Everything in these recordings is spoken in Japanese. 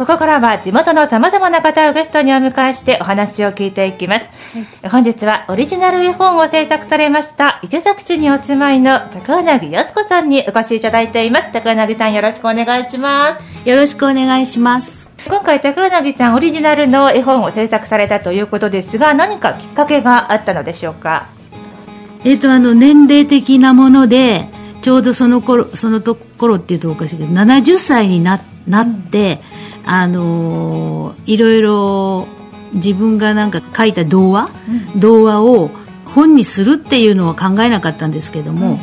ここからは地元のさまざまな方をゲストにお迎えしてお話を聞いていきます。本日はオリジナル絵本を制作されました伊勢崎市にお住まいの高柳靖子さんにお越しいただいています。高柳さんよろしくお願いします。よろしくお願いします。今回高柳さんオリジナルの絵本を制作されたということですが何かきっかけがあったのでしょうか？えっ、ー、とあの年齢的なものでちょうどその頃そのところっていうとおかしいけど70歳にななって、うん、あのいろいろ自分がなんか書いた童話、うん、童話を本にするっていうのは考えなかったんですけども、うん、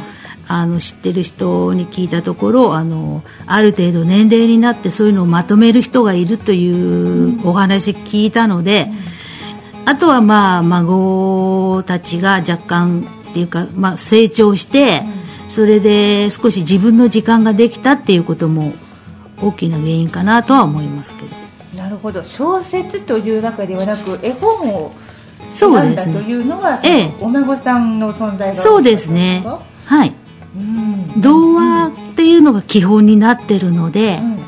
あの知ってる人に聞いたところあのある程度年齢になってそういうのをまとめる人がいるというお話聞いたので、あとはまあ孫たちが若干っていうか、まあ、成長して、それで少し自分の時間ができたっていうことも大きな原因かなとは思いますけど。なるほど。小説というわけではなく絵本を選んだというのは、ええ、お孫さんの存在がそうですね。はい。童話っていうのが基本になってるので、うん、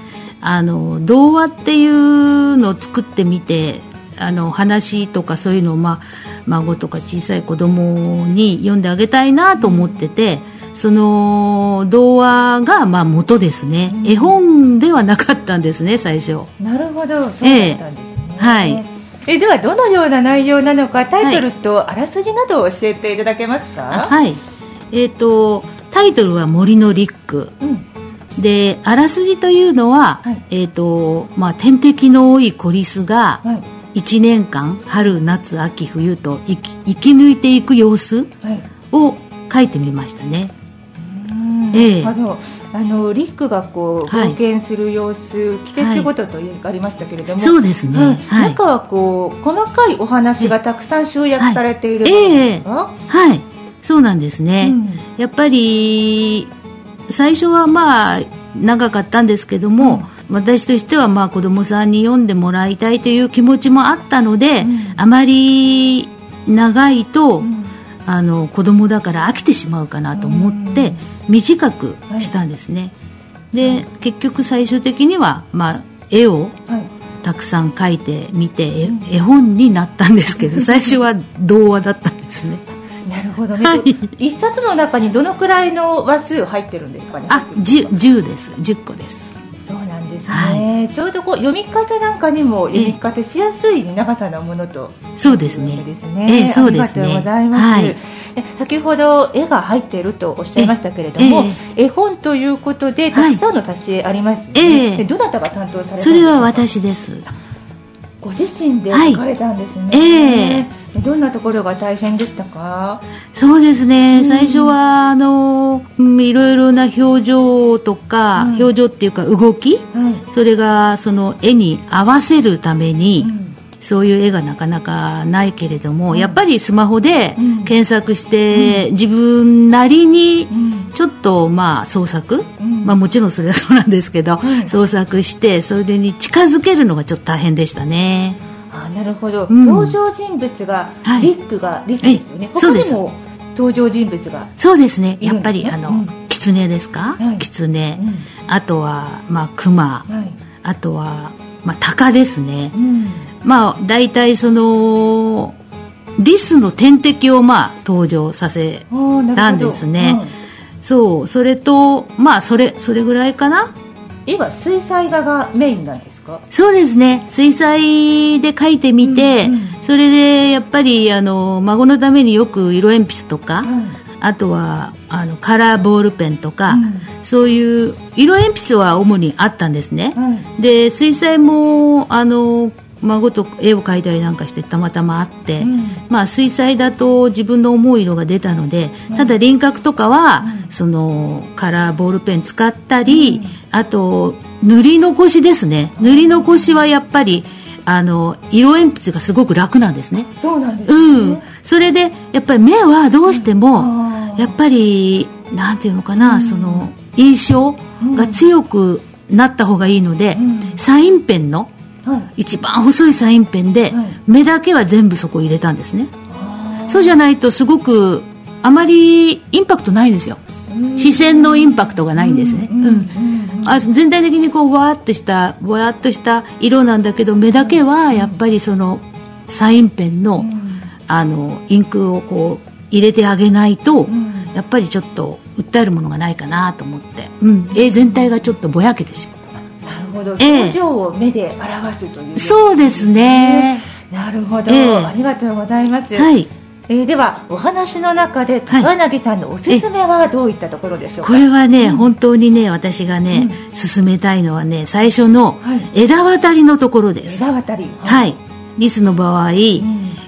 あの童話っていうのを作ってみてあの話とかそういうのを、まあ、孫とか小さい子供に読んであげたいなと思ってて、その童話がまあ元ですね、うん、絵本ではなかったんですね最初。なるほどそうだったんですね、えー、はい。えではどのような内容なのかタイトルとあらすじなどを教えていただけますか？はい。えっ、ー、とタイトルは「森のリック」うん、であらすじというのは、はい、えーとまあ、天敵の多いコリスが、1年間春夏秋冬と生き生き抜いていく様子を書いてみましたね、ええ、あのあのリックがこう冒険する様子、はい、季節ごととありましたけれども、そうですね、はい、中はこう細かいお話がたくさん集約されているんですか、はい、えはい。そうなんですね、うん、やっぱり最初はまあ長かったんですけども、うん、私としてはまあ子供さんに読んでもらいたいという気持ちもあったので、うん、あまり長いと、あの子供だから飽きてしまうかなと思って短くしたんですね、はい、で結局最終的には、まあ、絵をたくさん描いてみて、絵本になったんですけど 最初は童話だったんですね。なるほど。ね、はい、一冊の中にどのくらいの話数入ってるんですかねあ 10, 10です。10個ですですね、はい、ちょうどこう読み方なんかにも読み方しやすい長さのものとそうですね。ですね、えー、そうですね。ありがとうございます、はい、先ほど絵が入っているとおっしゃいましたけれども、えー、絵本ということでたくさんの挿絵ありますね、はい、どなたが担当されたんですか？それは私です。ご自身で描かれたんですね、はい、え。ーどんなところが大変でしたか？そうですね、うん、最初はあのいろいろな表情とか、うん、表情っていうか動き、うん、それがその絵に合わせるために、そういう絵がなかなかないけれども、やっぱりスマホで検索して、自分なりにちょっとまあ創作、まあ、もちろんそれはそうなんですけど、創作してそれに近づけるのがちょっと大変でしたね。あなるほど、うん、登場人物が、はい、リックがリスですよね、他にも登場人物が。そうですね。やっぱり、あの、うん、狐ですか、はい、狐、うん、あとはまあ熊、はい、あとはまあ鷹ですね、うん、まあ大体そのリスの天敵をまあ登場させたんですね、そう。それとまあそれそれぐらいかな？今水彩画がメインなんですか？そうですね。水彩で描いてみて、うんうん、それでやっぱりあの孫のためによく色鉛筆とか、うん、あとはあのカラーボールペンとか、うん、そういう色鉛筆は主にあったんですね、で水彩もあの孫と絵を描いたりなんかしてたまたまあって、うん、まあ、水彩だと自分の思う色が出たので、ただ輪郭とかは、うん、そのカラーボールペン使ったり、あと塗り残しですね。塗り残しはやっぱりあの色鉛筆がすごく楽なんですね。そうなんです、ね、うん。それでやっぱり目はどうしても、やっぱりなんていうのかな、その印象が強くなった方がいいので、サインペンの一番細いサインペンで、目だけは全部そこ入れたんですね。そうじゃないとすごくあまりインパクトないんですよ。視線のインパクトがないんですね、うんあ全体的にこうわーっとしたわーっとした色なんだけど目だけはやっぱりそのサインペンの,、あのインクをこう入れてあげないと、やっぱりちょっと訴えるものがないかなと思って、うん、絵全体がちょっとぼやけてしまうなるほど。表情を目で表すという、えそうですね、なるほど、えー、ありがとうございます。はい。えー、ではお話の中で高柳さんのおすすめはどういったところでしょうか、これはね、うん、本当にね私がね、うん、進めたいのはね最初の枝渡りのところです、枝渡り。はい、リスの場合、うん、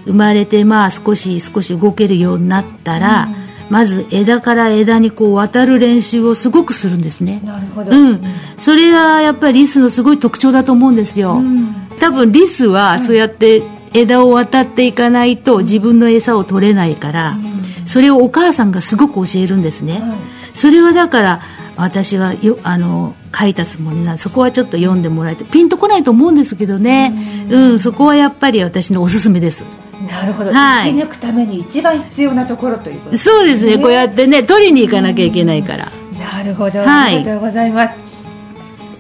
生まれてまあ少し少し動けるようになったら、まず枝から枝にこう渡る練習をすごくするんですね。なるほど、うん、それがやっぱりリスのすごい特徴だと思うんですよ、多分リスはそうやって枝を渡っていかないと自分の餌を取れないから、それをお母さんがすごく教えるんですね、それはだから私はよあの書いたつもりなそこはちょっと読んでもらえてピンとこないと思うんですけどね、うん、そこはやっぱり私のおすすめですなるほど、はい、生き抜くために一番必要なところということ、ね、そうですね。こうやってね取りに行かなきゃいけないから、なるほど、はい、ありがとうございます。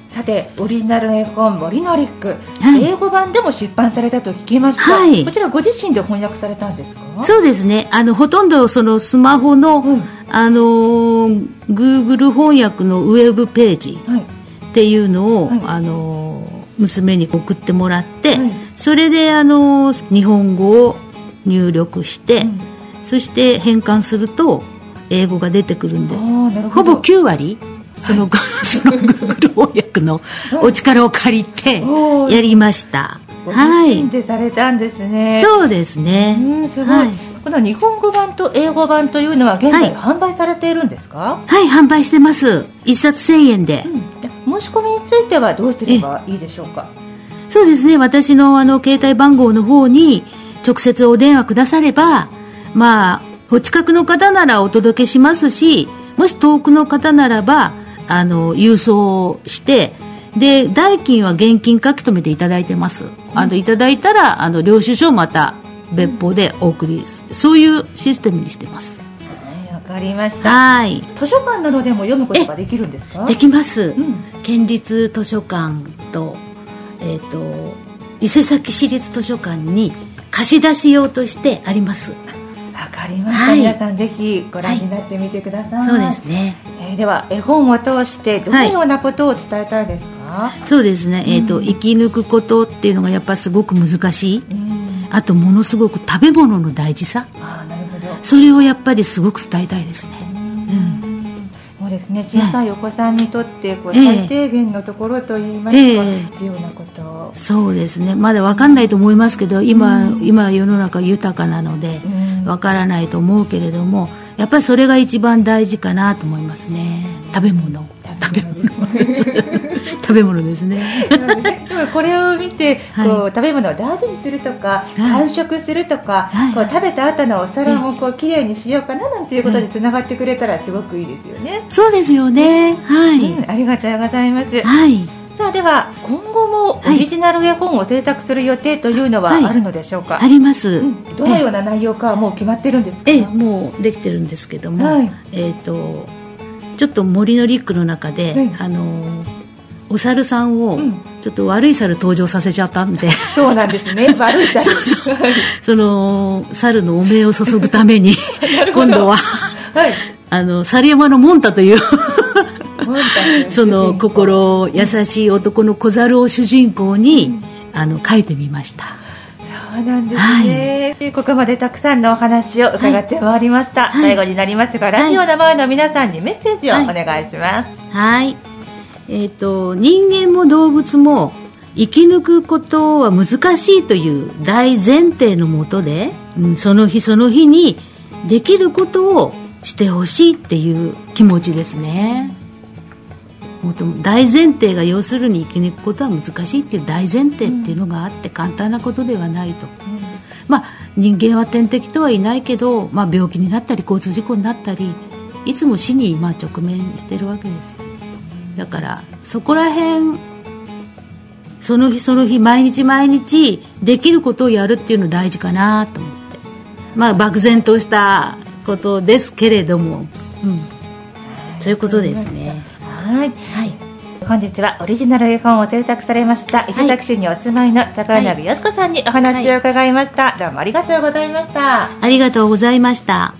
さてオリジナル絵本「森のリック」はい、英語版でも出版されたと聞きました、はい、こちらご自身で翻訳されたんですか？そうですね。あのほとんどそのスマホの、うん、あのー、Google 翻訳のウェブページっていうのを、はい、あのー、娘に送ってもらって、それであのー、日本語を入力して、うん、そして変換すると英語が出てくるんでほぼ9割その、はい、その Google 翻訳のお力を借りてやりました。はい。でされたんですね。そうですね。うん、すごい。はい、この日本語版と英語版というのは現在販売されているんですか、はい、はい、販売してます。一冊1000円で、うん、申し込みについてはどうすればいいでしょうか？そうですね。私のあの携帯番号の方に直接お電話くだされば、まあ、お近くの方ならお届けしますし、もし遠くの方ならば、あの郵送してで代金は現金書き留めていただいてます、うん、あのいただいたらあの領収書をまた別途でお送りそういうシステムにしてます。わかりました。はい。図書館などでも読むことができるんですか？できます、うん、県立図書館と,、えーと、伊勢崎市立図書館に貸し出し用としてあります。わかりました、はい、皆さんぜひご覧になってみてください、はい、そうですね。えー、では絵本を通してどのようなことを伝えたいですか、はい、そうですね、えーと、うん、生き抜くことっていうのがやっぱすごく難しい、うん、あとものすごく食べ物の大事さ。あなるほど。それをやっぱりすごく伝えたいですね、うんですね。小さいお子さんにとってこう、最低限のところといいますか、えー、必要なこと。そうですね。まだ分かんないと思いますけど今,、今世の中豊かなので分からないと思うけれども、やっぱりそれが一番大事かなと思いますね。食べ物。食べ物 食べ物ですね。これを見て、はい、こう食べ物を大事にするとか、完食するとか、はい、こう食べた後のお皿もこう綺麗にしようかななんていうことにつながってくれたらすごくいいですよね。そうですよね。はい、うん、ありがとうございます。はい。さあでは今後もオリジナル絵本を制作する予定というのはあるのでしょうか、はい、あります、うん、どのような内容かはもう決まってるんですか？ええもうできてるんですけども、はい、えっ、ー、とちょっと森のリックの中で、はい、あのお猿さんをちょっと悪い猿登場させちゃったんで、うん、そうなんですね。悪い猿。そその猿のお面を注ぐために 今度は、はい、あの猿山のモンタというその心優しい男の小猿を主人公に、うん、あの書いてみました。そうなんですね、はい、ここまでたくさんのお話を伺ってまいりました、はい、最後になりましたが、ラジオの前の皆さんにメッセージをお願いします。はい、えっ、ー、と人間も動物も生き抜くことは難しいという大前提のもとで、うん、その日その日にできることをしてほしいっていう気持ちですね。大前提が要するに生き抜くことは難しいっていう大前提っていうのがあって簡単なことではないと、うん、まあ人間は天敵とはいないけど、まあ、病気になったり交通事故になったりいつも死にまあ直面してるわけですよだからそこら辺その日その日毎日毎日できることをやるっていうの大事かなと思って。まあ漠然としたことですけれども、うん。そういうことですね。はい。はい。本日はオリジナル絵本を制作されました伊勢崎市にお住まいの高柳靖子さんにお話を伺いました、どうもありがとうございました。ありがとうございました